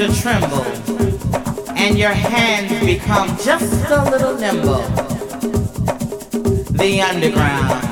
to tremble and your hands become just a little nimble. The underground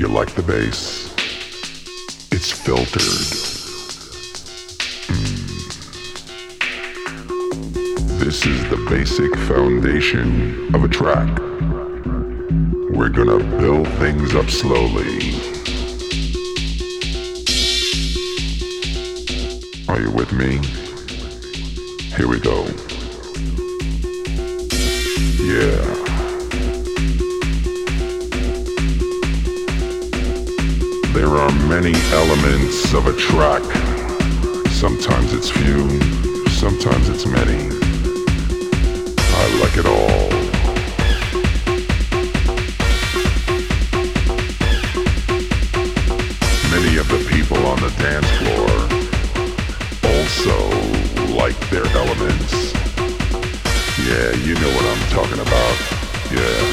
You like the bass? It's filtered. Hmm. This is the basic foundation of a track. We're gonna build things up slowly. Are you with me? Here we go. Yeah. Are many elements of a track. Sometimes it's few, sometimes it's many. I like it all. Many of the people on the dance floor also like their elements. Yeah, you know what I'm talking about. Yeah,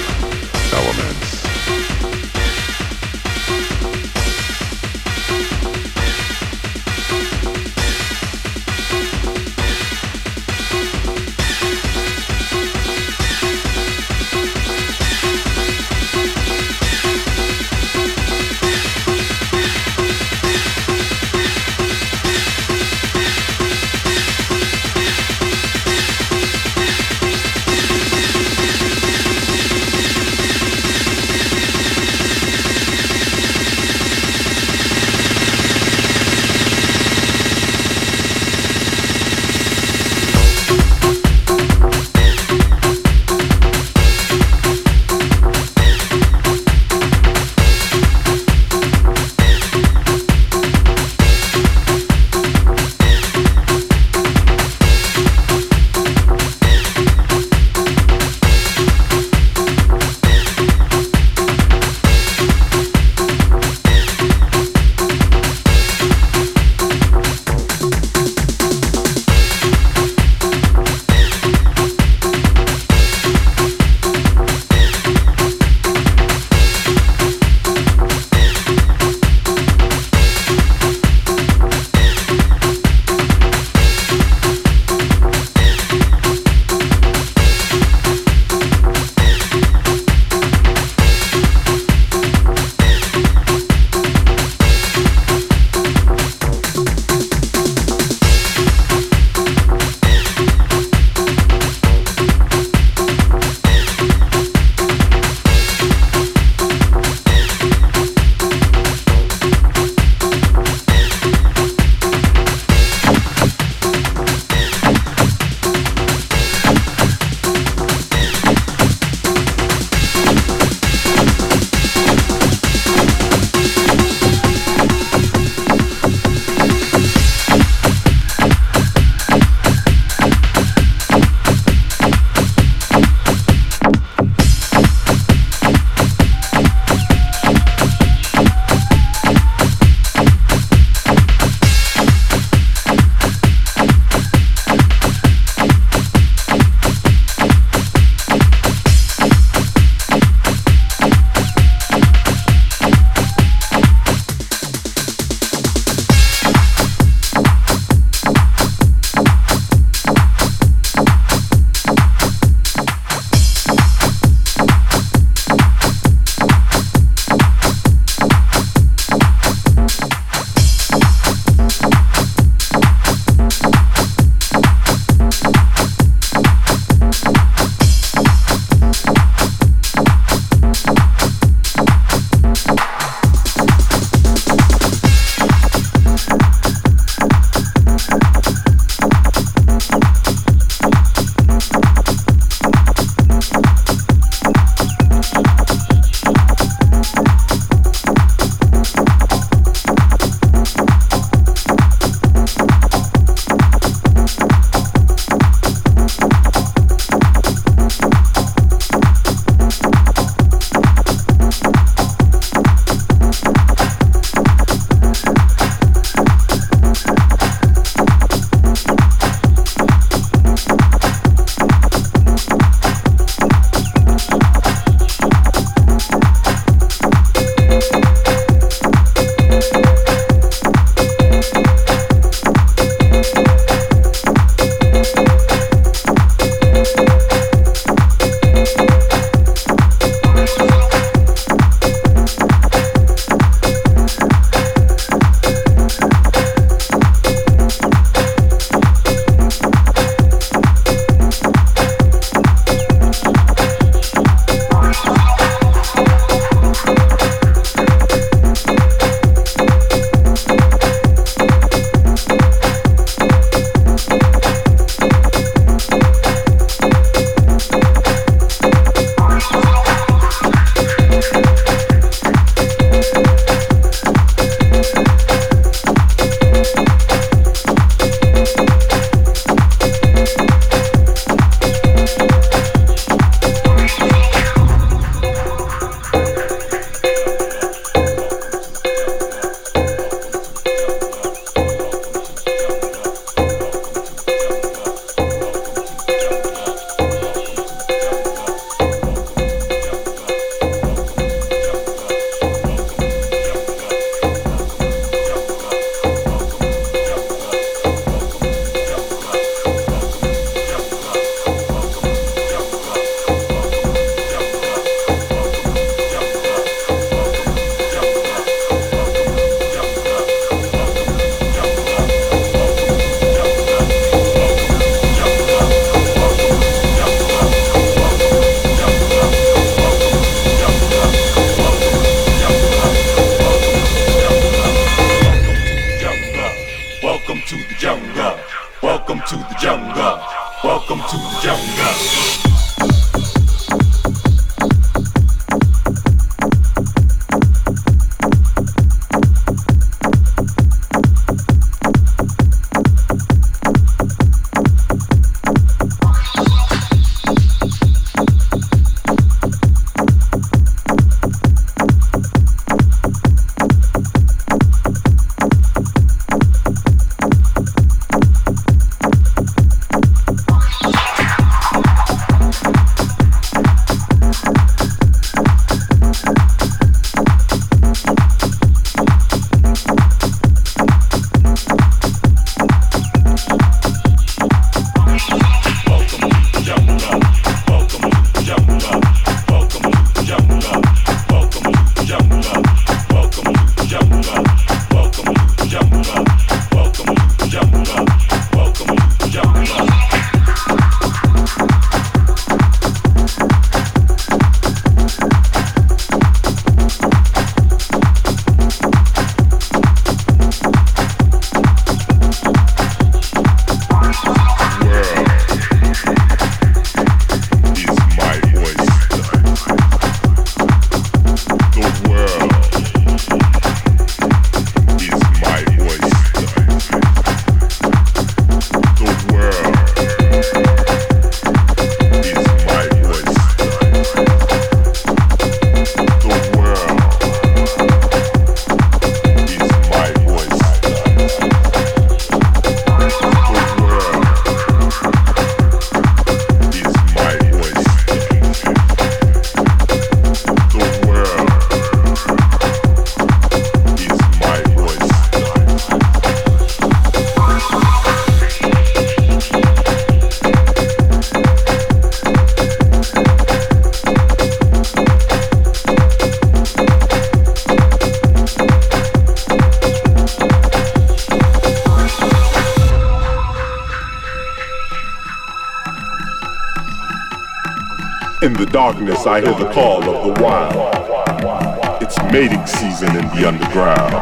I hear the call of the wild. It's mating season in the underground.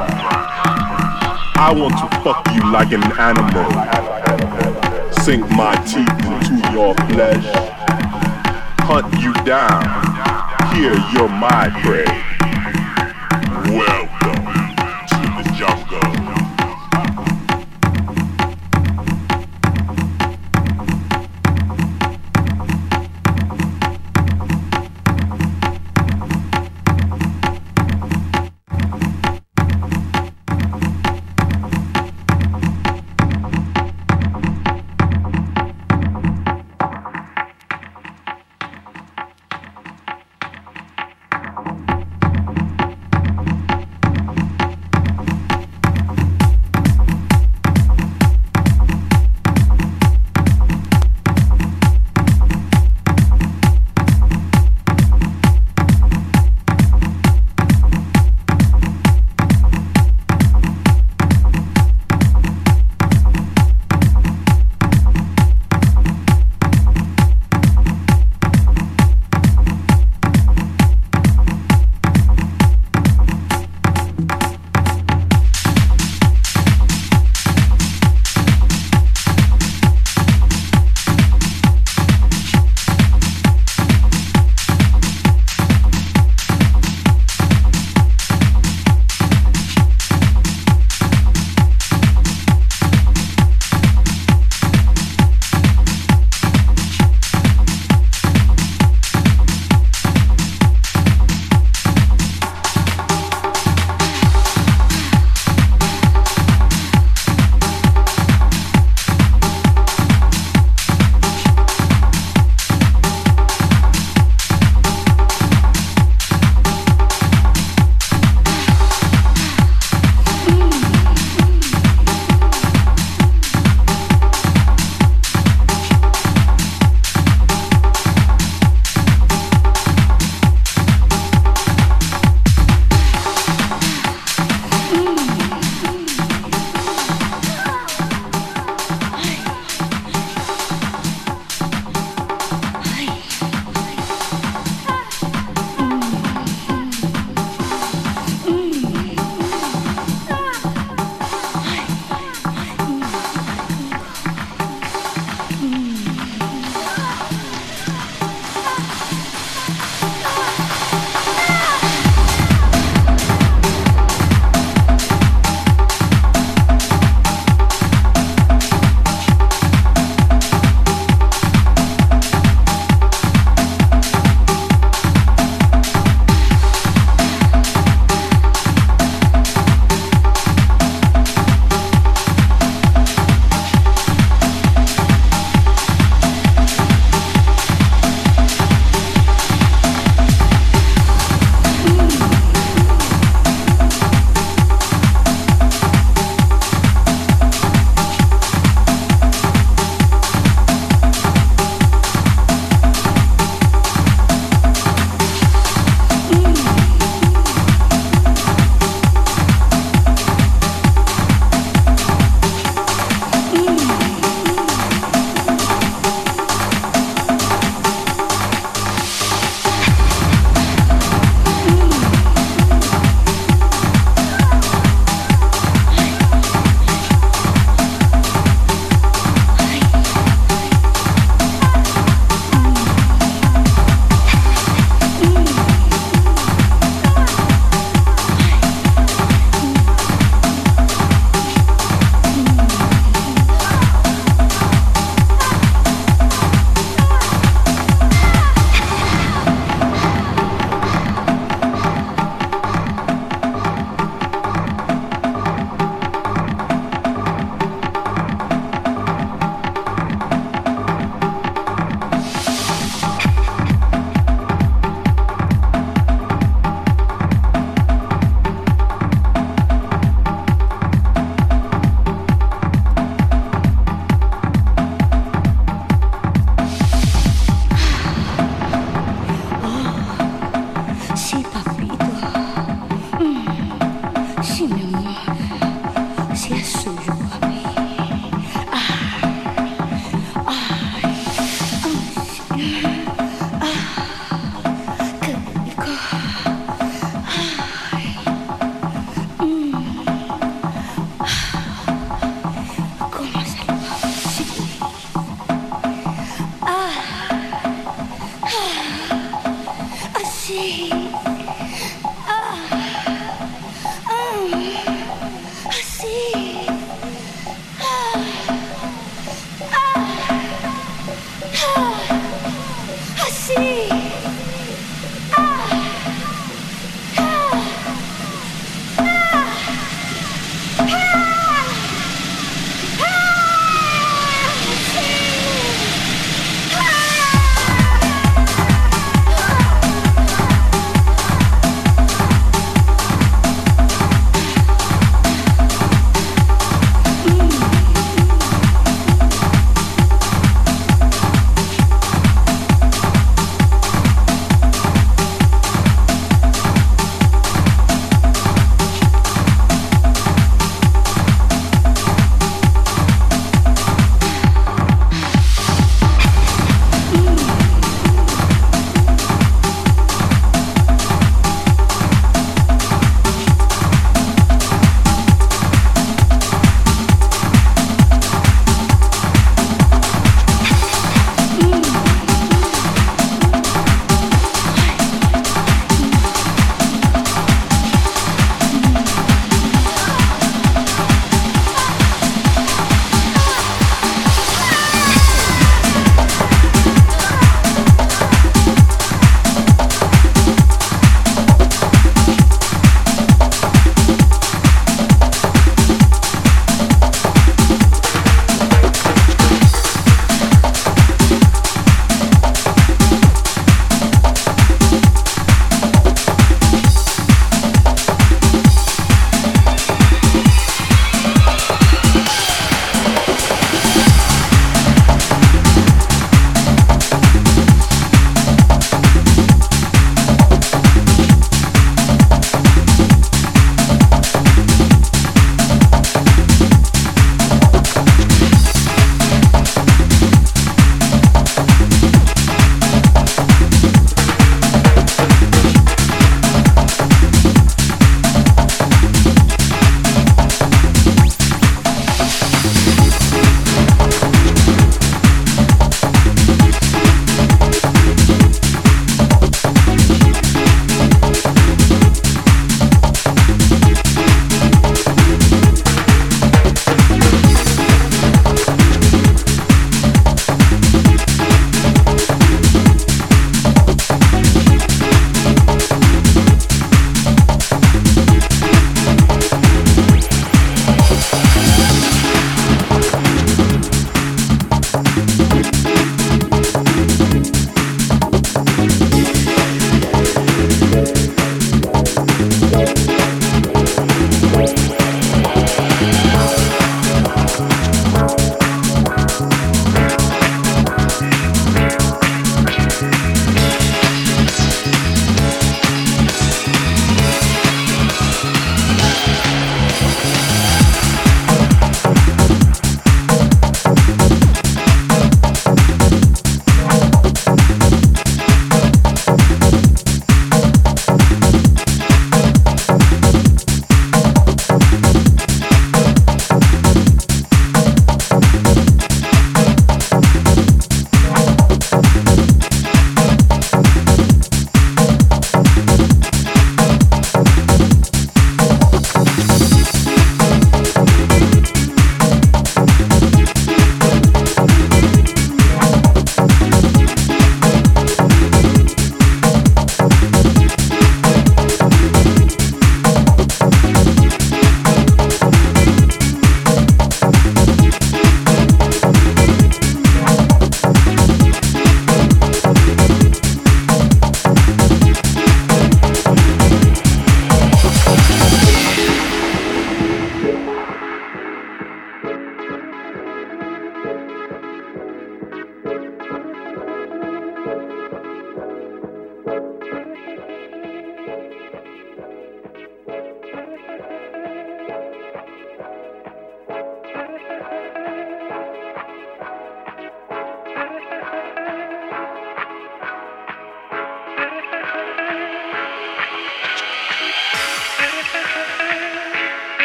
I want to fuck you like an animal. Sink my teeth into your flesh. Hunt you down. Here you're my prey.